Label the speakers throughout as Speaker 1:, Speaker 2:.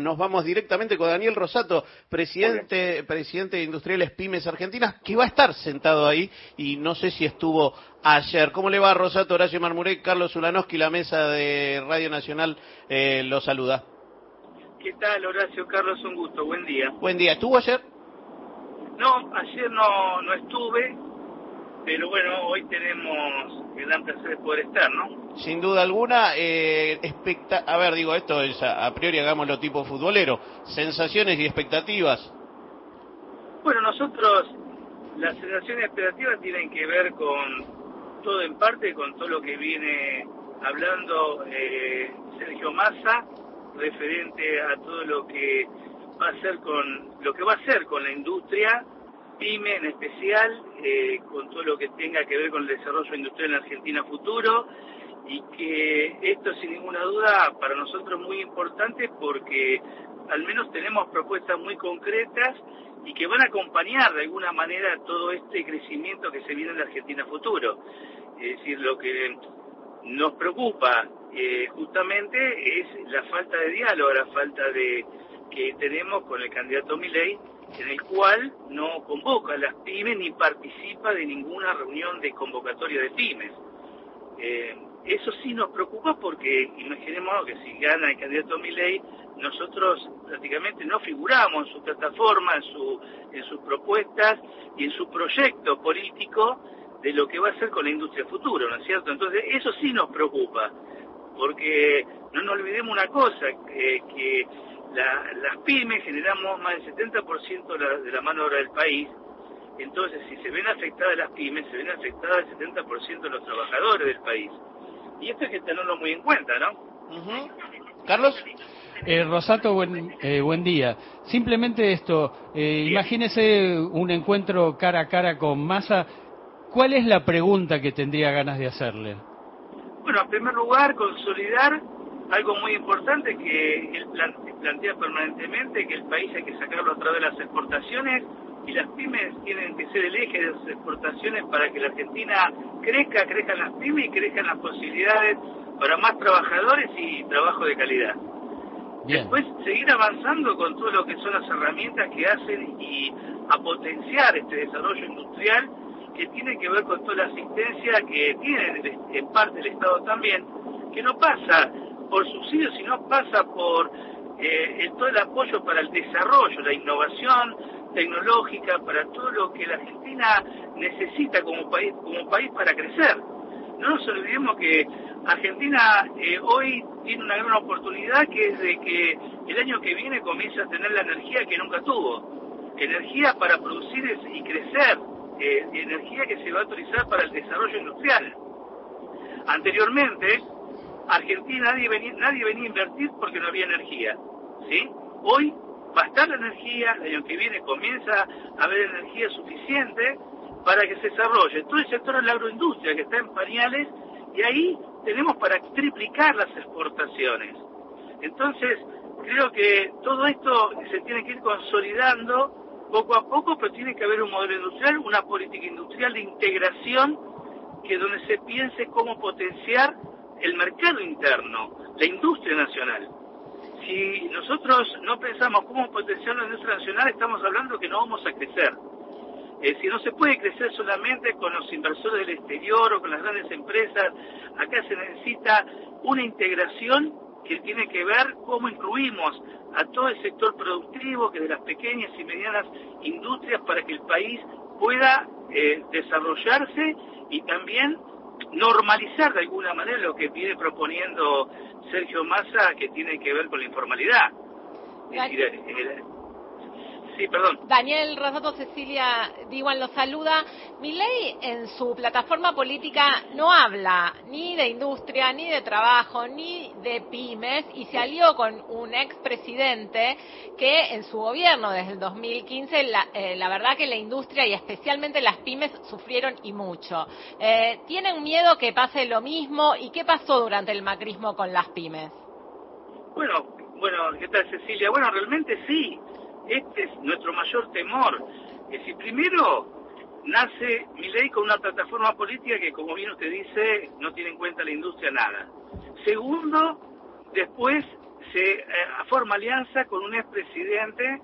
Speaker 1: Nos vamos directamente con Daniel Rosato, presidente, presidente de Industriales Pymes Argentinas, que va a estar sentado ahí y no sé si estuvo ayer. ¿Cómo le va Rosato, Horacio Marmurek, Carlos Ulanowski, la mesa de Radio Nacional eh, lo saluda?
Speaker 2: ¿Qué tal Horacio, Carlos? Un gusto, buen día.
Speaker 1: Buen día, ¿estuvo ayer?
Speaker 2: No, ayer no, no estuve, pero bueno, hoy tenemos el gran placer de poder estar, ¿no?
Speaker 1: Sin duda alguna, eh, a ver, digo, esto es a, priori hagámoslo tipo futbolero, sensaciones y expectativas.
Speaker 2: Bueno, nosotros, las sensaciones y expectativas tienen que ver con todo en parte, con todo lo que viene hablando eh, Sergio Massa, referente a todo lo que va a hacer con, lo que va a hacer con la industria, PYME en especial, eh, con todo lo que tenga que ver con el desarrollo industrial en Argentina futuro y que esto sin ninguna duda para nosotros es muy importante porque al menos tenemos propuestas muy concretas y que van a acompañar de alguna manera todo este crecimiento que se viene en la Argentina futuro. Es decir, lo que nos preocupa eh, justamente es la falta de diálogo, la falta de que tenemos con el candidato Milei en el cual no convoca a las pymes ni participa de ninguna reunión de convocatoria de pymes. Eh, eso sí nos preocupa porque imaginemos que si gana el candidato Milei, nosotros prácticamente no figuramos en su plataforma, en, su, en sus propuestas y en su proyecto político de lo que va a hacer con la industria futura, ¿no es cierto? Entonces eso sí nos preocupa, porque no nos olvidemos una cosa, que las pymes generamos más del 70% de la, de la mano de obra del país, entonces si se ven afectadas las pymes, se ven afectadas el 70% de los trabajadores del país. Y esto hay que tenerlo muy en cuenta, ¿no?
Speaker 1: Carlos.
Speaker 3: Eh, Rosato, buen, eh, buen día. Simplemente esto, eh, imagínese un encuentro cara a cara con Massa. ¿Cuál es la pregunta que tendría ganas de hacerle?
Speaker 2: Bueno, en primer lugar, consolidar algo muy importante que él plantea permanentemente, que el país hay que sacarlo a través de las exportaciones y las pymes tienen que ser el eje de las exportaciones para que la Argentina crezca, crezcan las pymes y crezcan las posibilidades para más trabajadores y trabajo de calidad. Después seguir avanzando con todo lo que son las herramientas que hacen y a potenciar este desarrollo industrial que tiene que ver con toda la asistencia que tiene en parte el Estado también, que no pasa por subsidios, sino pasa por eh, todo el apoyo para el desarrollo, la innovación tecnológica, para todo lo que la Argentina necesita como país, como país para crecer. No nos olvidemos que Argentina eh, hoy tiene una gran oportunidad que es de que el año que viene comienza a tener la energía que nunca tuvo. Energía para producir y crecer, eh, energía que se va a utilizar para el desarrollo industrial. Anteriormente, Argentina nadie venía, nadie venía a invertir porque no había energía. ¿sí? Hoy va a estar la energía, el año que viene comienza a haber energía suficiente para que se desarrolle todo el sector de la agroindustria que está en pañales y ahí tenemos para triplicar las exportaciones. Entonces, creo que todo esto se tiene que ir consolidando poco a poco, pero tiene que haber un modelo industrial, una política industrial de integración que donde se piense cómo potenciar el mercado interno, la industria nacional. Si nosotros no pensamos cómo potenciar la industria nacional, estamos hablando que no vamos a crecer. Eh, si no se puede crecer solamente con los inversores del exterior o con las grandes empresas, acá se necesita una integración que tiene que ver cómo incluimos a todo el sector productivo, que de las pequeñas y medianas industrias, para que el país pueda eh, desarrollarse y también normalizar de alguna manera lo que viene proponiendo Sergio Massa que tiene que ver con la informalidad.
Speaker 4: Daniel Rosato Cecilia Diwan lo saluda. ley en su plataforma política no habla ni de industria, ni de trabajo, ni de pymes y se alió con un expresidente que en su gobierno desde el 2015 la, eh, la verdad que la industria y especialmente las pymes sufrieron y mucho. Eh, ¿Tienen miedo que pase lo mismo? ¿Y qué pasó durante el macrismo con las pymes?
Speaker 2: Bueno, bueno, ¿qué tal Cecilia? Bueno, realmente sí. Este es nuestro mayor temor. Que si primero nace mi ley con una plataforma política que, como bien usted dice, no tiene en cuenta la industria nada. Segundo, después se forma alianza con un expresidente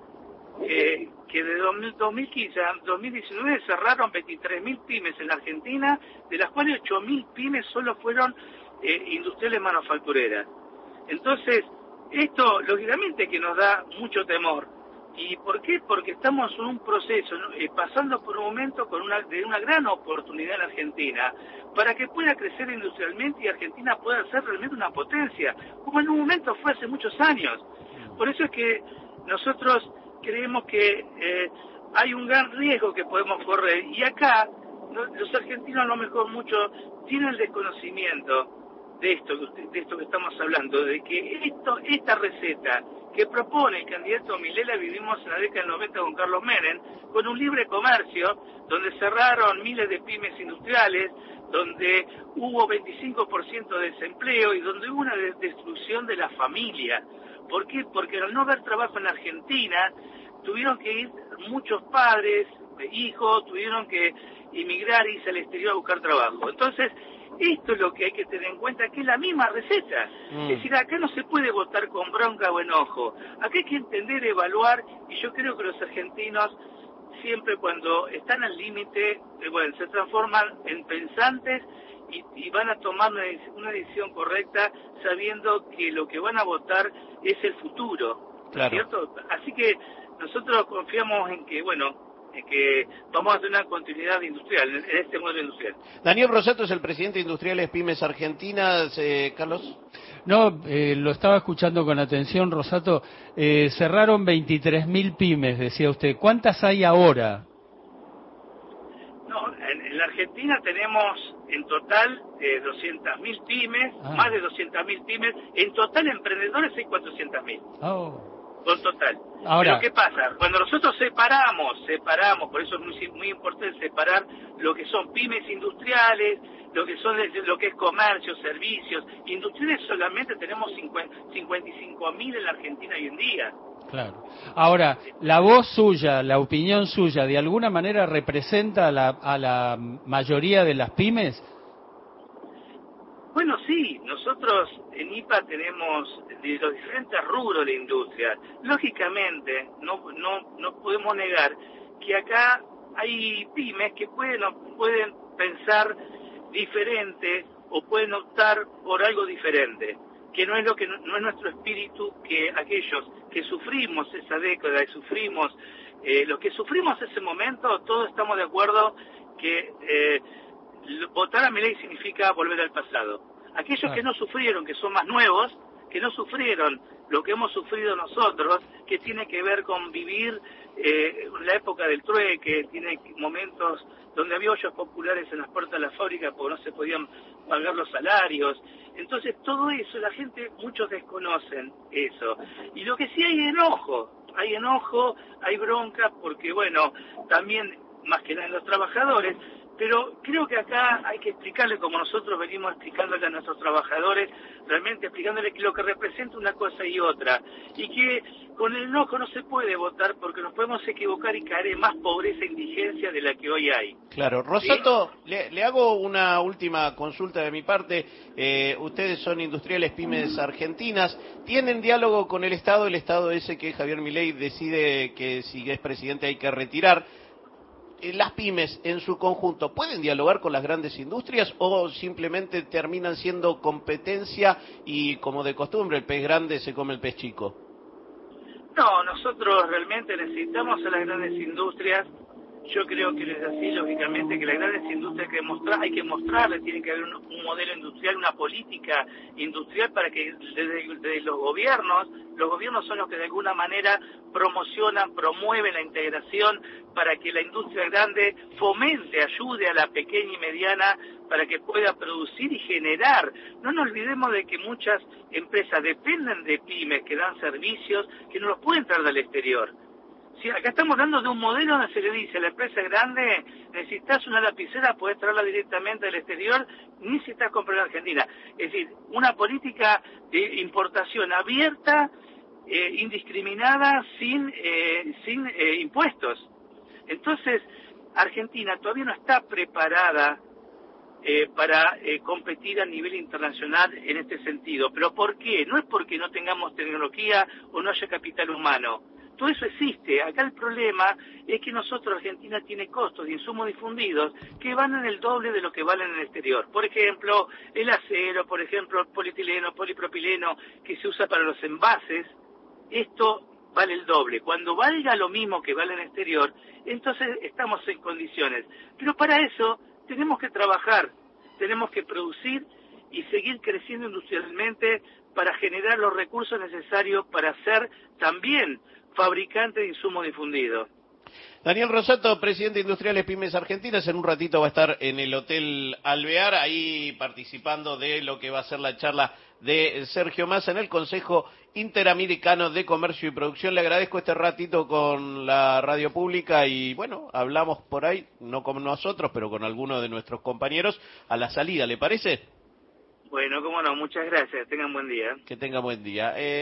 Speaker 2: eh, que de 2015 a 2019 cerraron 23.000 pymes en la Argentina, de las cuales 8.000 pymes solo fueron eh, industriales manufactureras. Entonces, esto lógicamente que nos da mucho temor. ¿Y por qué? Porque estamos en un proceso, eh, pasando por un momento con una, de una gran oportunidad en Argentina, para que pueda crecer industrialmente y Argentina pueda ser realmente una potencia, como en un momento fue hace muchos años. Por eso es que nosotros creemos que eh, hay un gran riesgo que podemos correr. Y acá los argentinos a lo mejor mucho tienen el desconocimiento de esto, de esto que estamos hablando, de que esto, esta receta que propone el candidato Milela vivimos en la década del 90 con Carlos Menem, con un libre comercio, donde cerraron miles de pymes industriales, donde hubo 25% de desempleo y donde hubo una destrucción de la familia. ¿Por qué? Porque al no haber trabajo en Argentina, tuvieron que ir muchos padres, hijos, tuvieron que emigrar y irse al exterior a buscar trabajo. Entonces, esto es lo que hay que tener en cuenta, que es la misma receta. Mm. Es decir, acá no se puede votar con bronca o enojo. Acá hay que entender, evaluar, y yo creo que los argentinos siempre cuando están al límite, eh, bueno, se transforman en pensantes y, van a tomar una, decisión correcta sabiendo que lo que van a votar es el futuro. ¿Cierto? Así que nosotros confiamos en que, bueno, en que vamos a tener una continuidad industrial, en este modelo industrial.
Speaker 1: Daniel Rosato es el presidente de Industriales Pymes Argentinas, eh, Carlos.
Speaker 3: No, eh, lo estaba escuchando con atención, Rosato. Eh, cerraron 23.000 pymes, decía usted. ¿Cuántas hay ahora?
Speaker 2: No, en, la Argentina tenemos en total eh, 200.000 pymes, ah. más de 200.000 pymes. En total, emprendedores hay 400.000. Oh con total. Ahora, Pero ¿qué pasa? Cuando nosotros separamos, separamos, por eso es muy, muy importante separar lo que son pymes industriales, lo que son lo que es comercio, servicios, industriales solamente tenemos 55 mil en la Argentina hoy en día.
Speaker 3: Claro. Ahora, la voz suya, la opinión suya, ¿de alguna manera representa a la, a la mayoría de las pymes?
Speaker 2: Sí, nosotros en IPA tenemos de los diferentes rubros de industria. Lógicamente, no, no, no podemos negar que acá hay pymes que pueden, pueden pensar diferente o pueden optar por algo diferente, que no es lo que no, es nuestro espíritu que aquellos que sufrimos esa década y sufrimos eh, los que sufrimos ese momento, todos estamos de acuerdo que eh, votar a mi ley significa volver al pasado. Aquellos que no sufrieron, que son más nuevos, que no sufrieron lo que hemos sufrido nosotros, que tiene que ver con vivir eh, la época del trueque, tiene momentos donde había hoyos populares en las puertas de la fábrica porque no se podían pagar los salarios. Entonces todo eso, la gente, muchos desconocen eso. Y lo que sí hay enojo, hay enojo, hay bronca, porque bueno, también más que nada en los trabajadores, pero creo que acá hay que explicarle, como nosotros venimos explicándole a nuestros trabajadores, realmente explicándole lo que representa una cosa y otra, y que con el enojo no se puede votar porque nos podemos equivocar y caer en más pobreza e indigencia de la que hoy hay.
Speaker 1: Claro, Rosato, le, hago una última consulta de mi parte. Eh, ustedes son industriales pymes argentinas, ¿tienen diálogo con el Estado? El Estado ese que Javier Milei decide que si es presidente hay que retirar las pymes en su conjunto pueden dialogar con las grandes industrias o simplemente terminan siendo competencia y como de costumbre el pez grande se come el pez chico?
Speaker 2: No, nosotros realmente necesitamos a las grandes industrias. Yo creo que es así, lógicamente, que las grandes industrias que mostrar, hay que mostrarles, tiene que haber un, modelo industrial, una política industrial para que desde los gobiernos, los gobiernos son los que de alguna manera promocionan, promueven la integración para que la industria grande fomente, ayude a la pequeña y mediana para que pueda producir y generar. No nos olvidemos de que muchas empresas dependen de pymes que dan servicios que no los pueden traer del exterior. Si acá estamos hablando de un modelo donde se le dice a la empresa grande, necesitas una lapicera, puedes traerla directamente del exterior, ni necesitas comprar en Argentina. Es decir, una política de importación abierta, eh, indiscriminada, sin, eh, sin eh, impuestos. Entonces, Argentina todavía no está preparada eh, para eh, competir a nivel internacional en este sentido. ¿Pero por qué? No es porque no tengamos tecnología o no haya capital humano. Todo eso existe. Acá el problema es que nosotros, Argentina, tiene costos de insumos difundidos que van en el doble de lo que valen en el exterior. Por ejemplo, el acero, por ejemplo, el polietileno, polipropileno, que se usa para los envases. Esto vale el doble. Cuando valga lo mismo que vale en el exterior, entonces estamos en condiciones. Pero para eso tenemos que trabajar, tenemos que producir y seguir creciendo industrialmente para generar los recursos necesarios para ser también fabricante de insumos difundidos.
Speaker 1: Daniel Rosato, presidente de Industriales Pymes Argentinas, en un ratito va a estar en el Hotel Alvear, ahí participando de lo que va a ser la charla de Sergio Massa en el Consejo Interamericano de Comercio y Producción. Le agradezco este ratito con la radio pública y bueno, hablamos por ahí, no con nosotros, pero con algunos de nuestros compañeros a la salida, ¿le parece?
Speaker 2: Bueno, cómo no, muchas gracias, tengan buen día.
Speaker 1: Que tengan buen día. Eh...